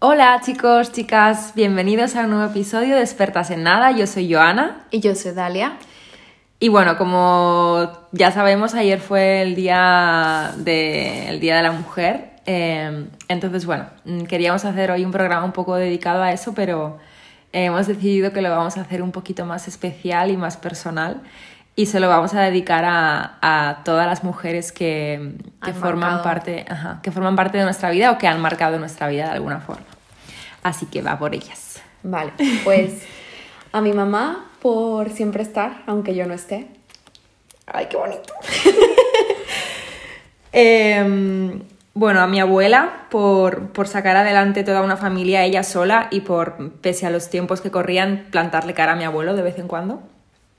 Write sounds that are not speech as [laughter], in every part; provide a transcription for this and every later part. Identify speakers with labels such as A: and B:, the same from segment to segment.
A: Hola chicos, chicas, bienvenidos a un nuevo episodio de Expertas en Nada. Yo soy Joana.
B: Y yo soy Dalia.
A: Y bueno, como ya sabemos, ayer fue el día de, el día de la Mujer. Eh, entonces, bueno, mm, queríamos hacer hoy un programa un poco dedicado a eso, pero hemos decidido que lo vamos a hacer un poquito más especial y más personal y se lo vamos a dedicar a, a todas las mujeres que, que forman, parte, ajá, que forman parte de nuestra vida o que han marcado nuestra vida de alguna forma. Así que va por ellas.
B: Vale, pues [laughs] a mi mamá por siempre estar, aunque yo no esté.
A: Ay, qué bonito. [laughs] eh, bueno, a mi abuela por, por, sacar adelante toda una familia ella sola y por, pese a los tiempos que corrían, plantarle cara a mi abuelo de vez en cuando.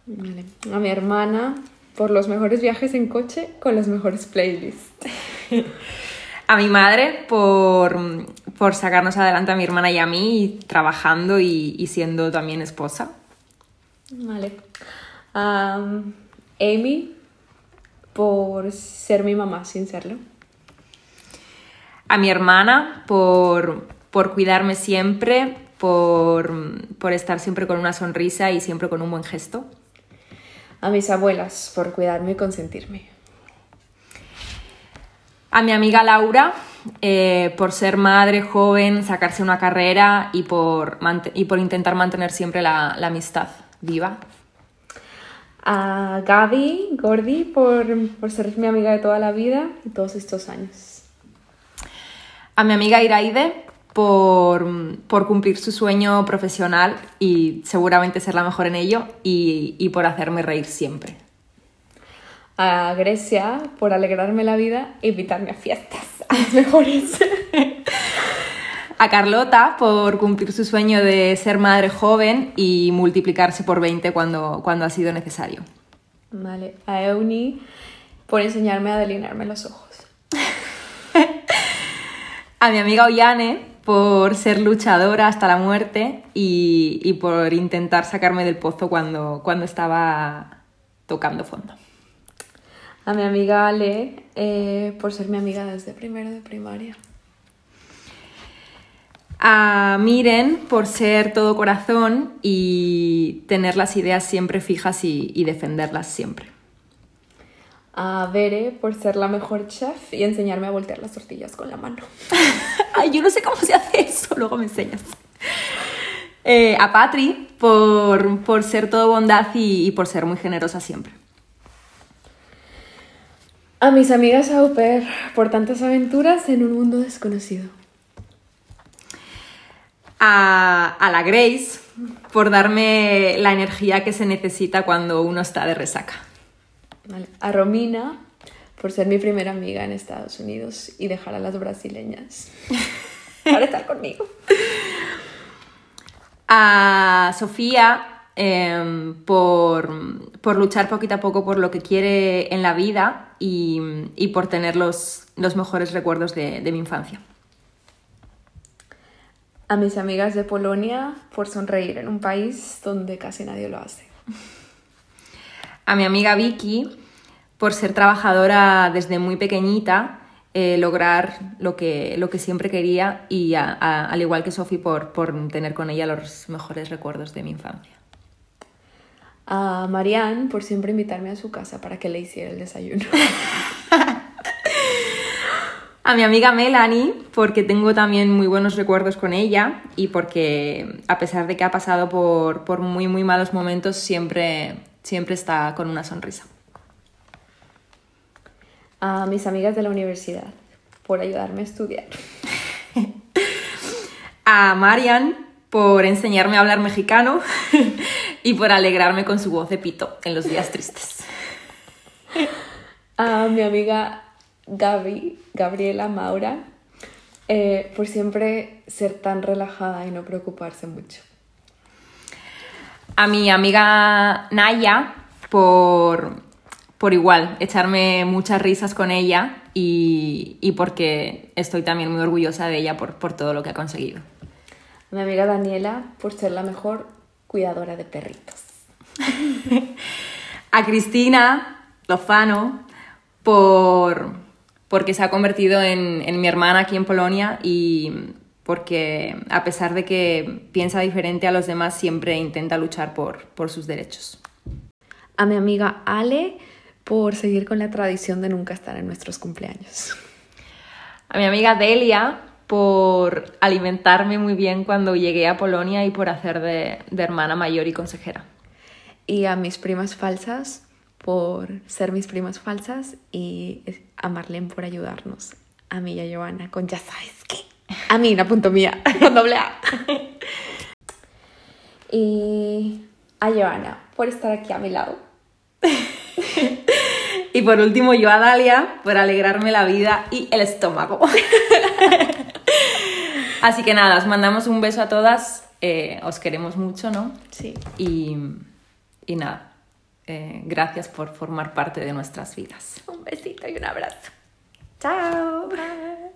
B: Vale. A mi hermana por los mejores viajes en coche con los mejores playlists. [laughs]
A: a mi madre por, por, sacarnos adelante a mi hermana y a mí, trabajando y, y siendo también esposa.
B: Vale. Um, Amy por ser mi mamá sin serlo.
A: A mi hermana por, por cuidarme siempre, por, por estar siempre con una sonrisa y siempre con un buen gesto.
B: A mis abuelas por cuidarme y consentirme.
A: A mi amiga Laura eh, por ser madre joven, sacarse una carrera y por, y por intentar mantener siempre la, la amistad viva.
B: A Gaby Gordi por, por ser mi amiga de toda la vida y todos estos años.
A: A mi amiga Iraide por, por, cumplir su sueño profesional y seguramente ser la mejor en ello y, y, por hacerme reír siempre.
B: A Grecia por alegrarme la vida e invitarme a fiestas, a las mejores.
A: a Carlota por cumplir su sueño de ser madre joven y multiplicarse por 20 cuando, cuando ha sido necesario.
B: Vale, a Euni por enseñarme a delinearme los ojos. [laughs]
A: a mi amiga Ollane por ser luchadora hasta la muerte y, y, por intentar sacarme del pozo cuando, cuando estaba tocando fondo.
B: A mi amiga Ale eh, por ser mi amiga desde primero de primaria.
A: A Miren por ser todo corazón y tener las ideas siempre fijas y, y defenderlas siempre.
B: A Bere por ser la mejor chef y enseñarme a voltear las tortillas con la mano. [laughs]
A: Ay, yo no sé cómo se hace eso, luego me enseñas. Eh, a Patri por, por, ser todo bondad y, y, por ser muy generosa siempre.
B: A mis amigas au pair por tantas aventuras en un mundo desconocido.
A: A, a la Grace por darme la energía que se necesita cuando uno está de resaca.
B: Vale. A Romina por ser mi primera amiga en Estados Unidos y dejar a las brasileñas [laughs] para estar conmigo.
A: A Sofía eh, por, por, luchar poquito a poco por lo que quiere en la vida y, y por tener los, los mejores recuerdos de, de mi infancia.
B: A mis amigas de Polonia por sonreír en un país donde casi nadie lo hace.
A: A mi amiga Vicky por ser trabajadora desde muy pequeñita, eh, lograr lo que, lo que siempre quería y a, a, al igual que Sophie por, por tener con ella los mejores recuerdos de mi infancia.
B: A Marianne por siempre invitarme a su casa para que le hiciera el desayuno. [laughs]
A: a mi amiga Melanie porque tengo también muy buenos recuerdos con ella y porque a pesar de que ha pasado por, por muy muy malos momentos siempre, siempre está con una sonrisa
B: a mis amigas de la universidad por ayudarme a estudiar. [laughs]
A: a Marian por enseñarme a hablar mexicano [laughs] y por alegrarme con su voz de pito en los días tristes.
B: A mi amiga Gaby, Gabriela Maura, eh, por siempre ser tan relajada y no preocuparse mucho.
A: A mi amiga Naya por por igual, echarme muchas risas con ella y, y, porque estoy también muy orgullosa de ella por, por todo lo que ha conseguido.
B: A mi amiga Daniela por ser la mejor cuidadora de perritos. [laughs]
A: a Cristina Lozano por, porque se ha convertido en, en, mi hermana aquí en Polonia y porque a pesar de que piensa diferente a los demás, siempre intenta luchar por, por sus derechos.
B: A mi amiga Ale por seguir con la tradición de nunca estar en nuestros cumpleaños.
A: A mi amiga Delia por alimentarme muy bien cuando llegué a Polonia y por hacer de, de hermana mayor y consejera.
B: Y a mis primas falsas por ser mis primas falsas y a Marlene por ayudarnos. A mí y a Joana con ya sabes qué. A mí, la punto mía, [laughs] con doble A. y a Joana por estar aquí a mi lado. [laughs]
A: y por último, yo a Dalia por alegrarme la vida y el estómago. [laughs] Así que nada, os mandamos un beso a todas. Eh, os queremos mucho, ¿no?
B: Sí.
A: Y, y nada, eh, gracias por formar parte de nuestras vidas.
B: Un besito y un abrazo.
A: Chao.
B: Bye.